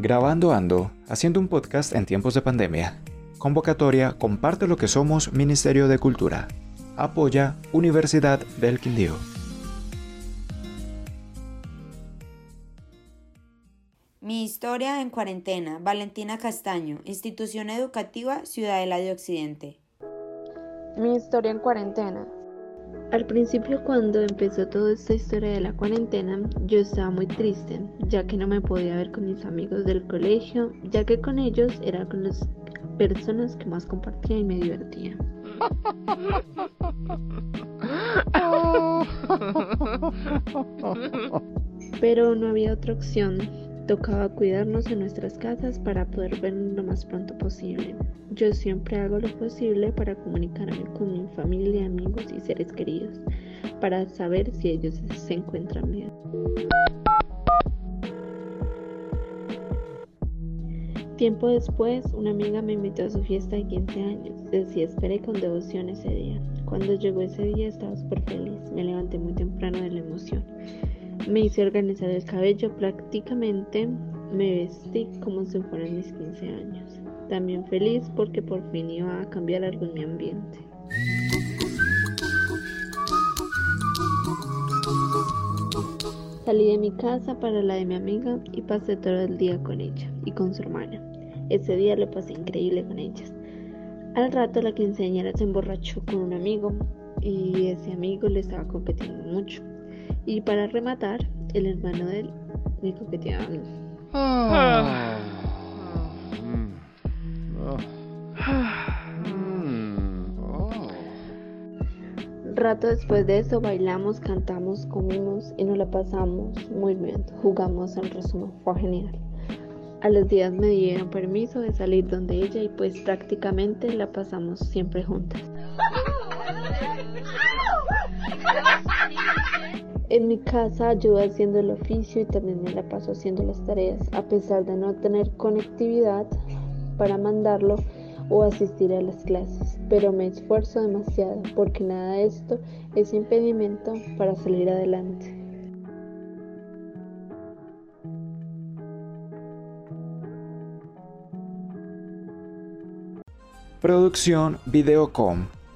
Grabando Ando, haciendo un podcast en tiempos de pandemia. Convocatoria Comparte lo que somos Ministerio de Cultura. Apoya Universidad del Quindío. Mi historia en cuarentena. Valentina Castaño, Institución Educativa Ciudadela de Occidente. Mi historia en cuarentena. Al principio cuando empezó toda esta historia de la cuarentena, yo estaba muy triste, ya que no me podía ver con mis amigos del colegio, ya que con ellos era con las personas que más compartía y me divertía. Pero no había otra opción, Tocaba cuidarnos en nuestras casas para poder vernos lo más pronto posible. Yo siempre hago lo posible para comunicarme con mi familia, amigos y seres queridos, para saber si ellos se encuentran bien. Tiempo después, una amiga me invitó a su fiesta de 15 años. Decía esperé con devoción ese día. Cuando llegó ese día estaba súper feliz. Me levanté muy temprano de la emoción. Me hice organizar el cabello prácticamente, me vestí como si fueran mis 15 años. También feliz porque por fin iba a cambiar algo en mi ambiente. Salí de mi casa para la de mi amiga y pasé todo el día con ella y con su hermana. Ese día lo pasé increíble con ellas. Al rato la quinceañera se emborrachó con un amigo y ese amigo le estaba competiendo mucho. Y para rematar, el hermano de él me coqueteaba a mí. Rato después de eso bailamos, cantamos, comimos y nos la pasamos muy bien. Jugamos en resumen, fue genial. A los días me dieron permiso de salir donde ella y pues prácticamente la pasamos siempre juntas. En mi casa ayudo haciendo el oficio y también me la paso haciendo las tareas, a pesar de no tener conectividad para mandarlo o asistir a las clases, pero me esfuerzo demasiado porque nada de esto es impedimento para salir adelante. Producción Videocom